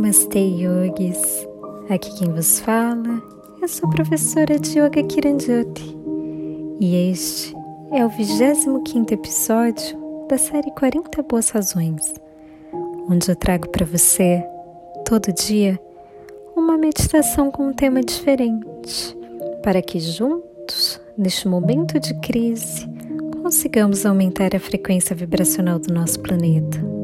Namastê, yogis! Aqui quem vos fala é sua professora de Yoga Kiranjoti e este é o 25 episódio da série 40 Boas Razões, onde eu trago para você, todo dia, uma meditação com um tema diferente, para que juntos, neste momento de crise, consigamos aumentar a frequência vibracional do nosso planeta.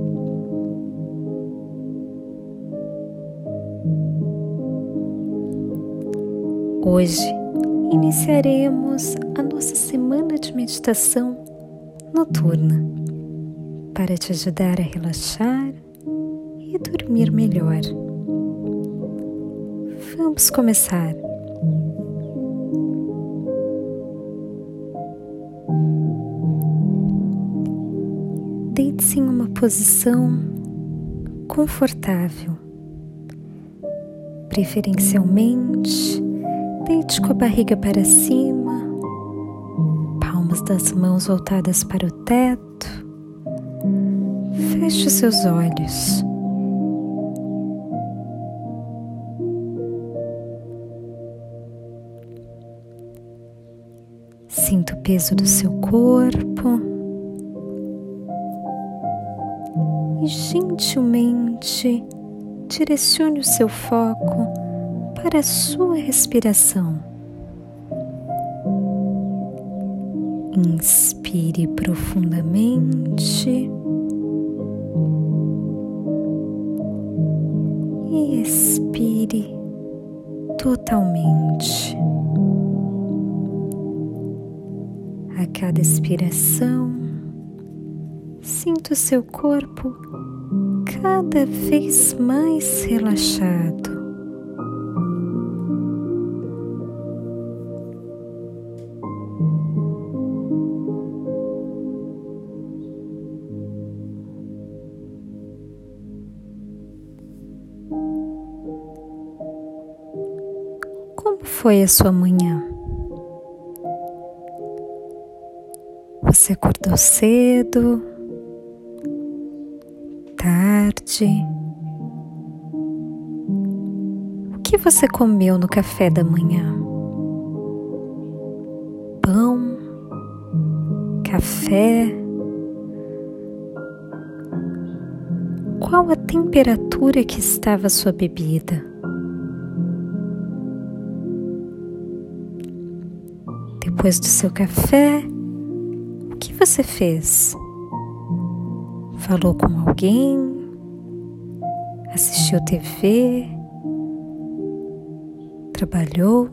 Hoje iniciaremos a nossa semana de meditação noturna para te ajudar a relaxar e dormir melhor. Vamos começar. Deite-se em uma posição confortável, preferencialmente Deite com a barriga para cima, palmas das mãos voltadas para o teto. Feche seus olhos. Sinta o peso do seu corpo e gentilmente direcione o seu foco para a sua respiração. Inspire profundamente e expire totalmente. A cada expiração, sinta o seu corpo cada vez mais relaxado. Como foi a sua manhã? Você acordou cedo? Tarde? O que você comeu no café da manhã? Pão? Café? Qual a temperatura que estava a sua bebida? Depois do seu café, o que você fez? Falou com alguém? Assistiu TV? Trabalhou?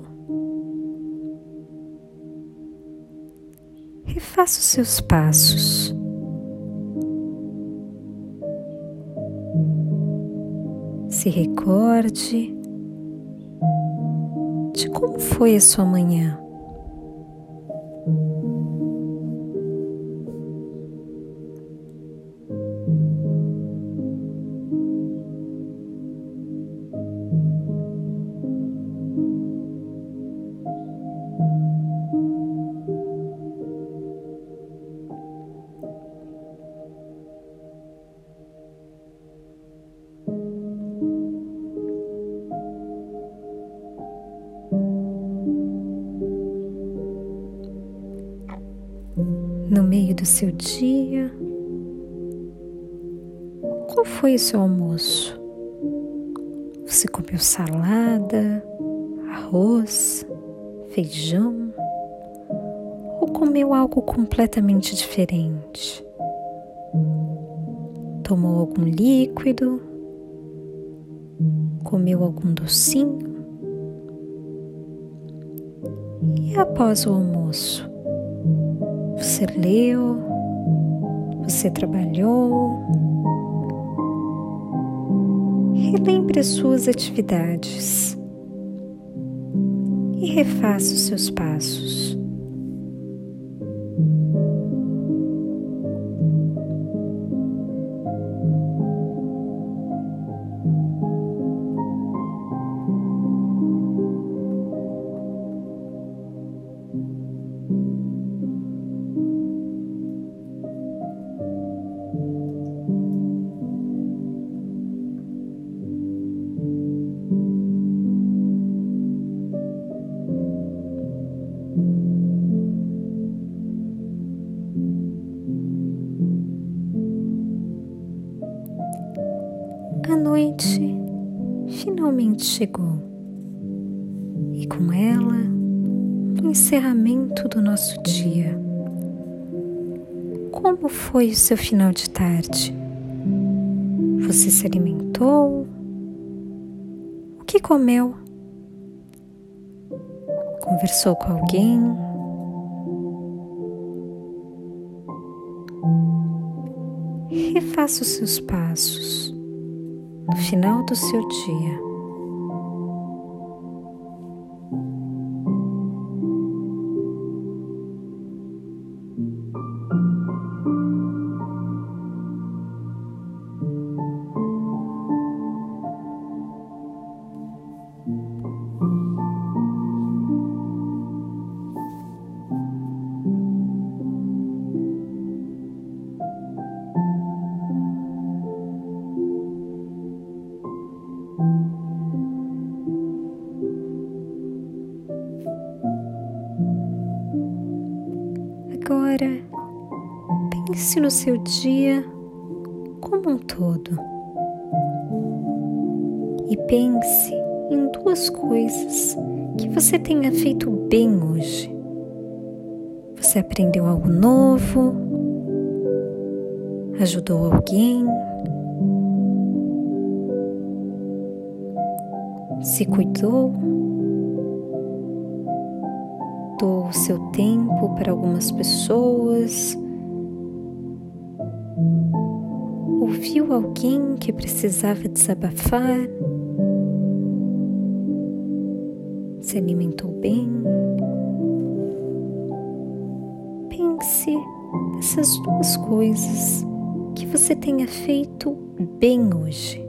Refaça os seus passos. Se recorde de como foi a sua manhã. Do seu dia? Qual foi o seu almoço? Você comeu salada, arroz, feijão? Ou comeu algo completamente diferente? Tomou algum líquido? Comeu algum docinho? E após o almoço? Você leu, você trabalhou. Relembre as suas atividades e refaça os seus passos. Finalmente chegou e com ela o encerramento do nosso dia. Como foi o seu final de tarde? Você se alimentou? O que comeu? Conversou com alguém? Refaça os seus passos no final do seu dia. Agora, pense no seu dia como um todo. E pense em duas coisas que você tenha feito bem hoje. Você aprendeu algo novo, ajudou alguém, se cuidou o seu tempo para algumas pessoas, ouviu alguém que precisava desabafar, se alimentou bem. Pense nessas duas coisas que você tenha feito bem hoje.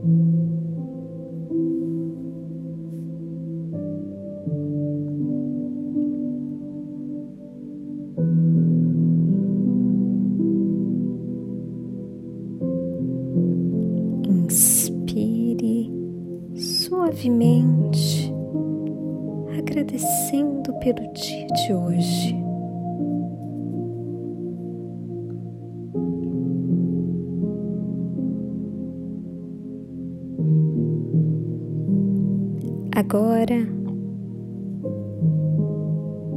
Suavemente, agradecendo pelo dia de hoje. Agora,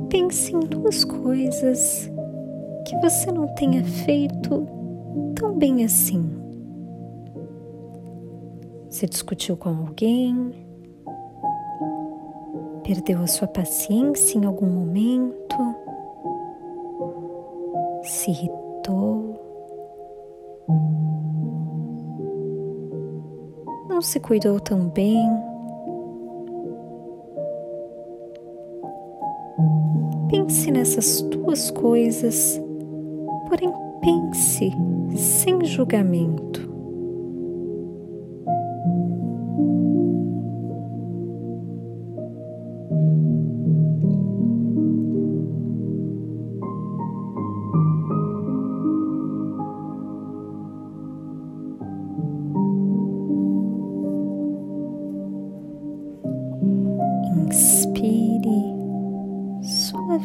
pense em duas coisas que você não tenha feito tão bem assim. Você discutiu com alguém? Perdeu a sua paciência em algum momento? Se irritou? Não se cuidou tão bem? Pense nessas duas coisas, porém pense sem julgamento.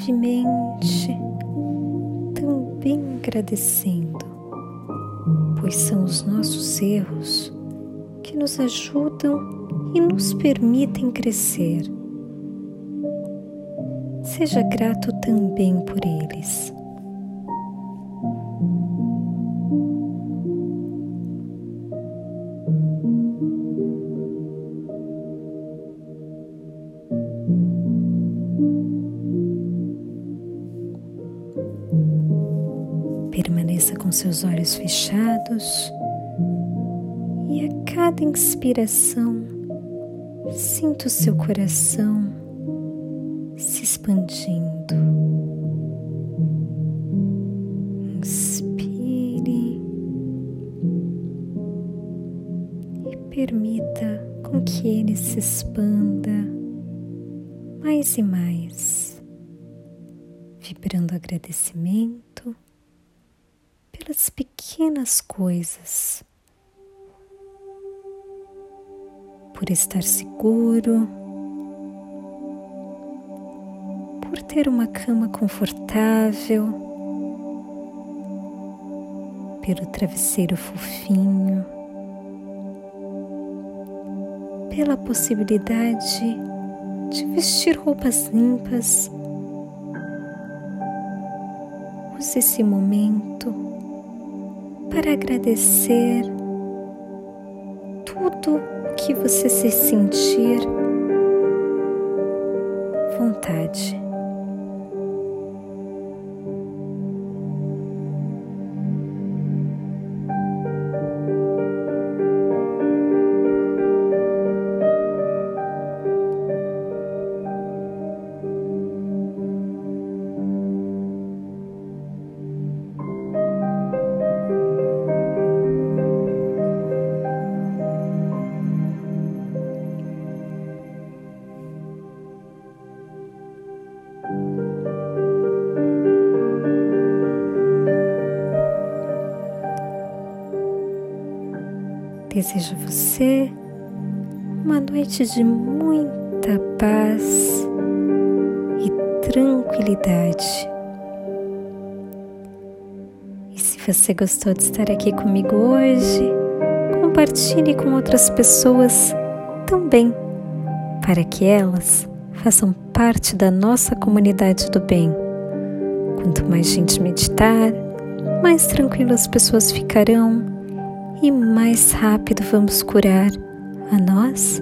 Suavemente, também agradecendo, pois são os nossos erros que nos ajudam e nos permitem crescer. Seja grato também por eles. Olhos fechados e a cada inspiração sinta o seu coração se expandindo. Inspire e permita com que ele se expanda mais e mais, vibrando agradecimento pequenas coisas, por estar seguro, por ter uma cama confortável, pelo travesseiro fofinho, pela possibilidade de vestir roupas limpas. Use esse momento para agradecer tudo o que você se sentir vontade. Desejo a você uma noite de muita paz e tranquilidade. E se você gostou de estar aqui comigo hoje, compartilhe com outras pessoas também, para que elas façam parte da nossa comunidade do bem. Quanto mais gente meditar, mais tranquilas as pessoas ficarão e mais rápido vamos curar a nós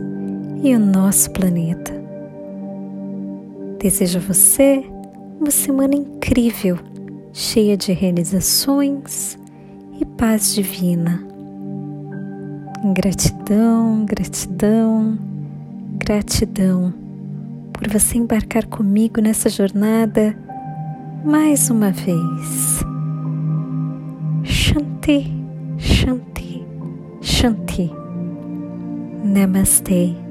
e o nosso planeta. Desejo a você uma semana incrível, cheia de realizações e paz divina. Gratidão, gratidão, gratidão por você embarcar comigo nessa jornada mais uma vez. Shanti, Shanti. Shanti. Namaste.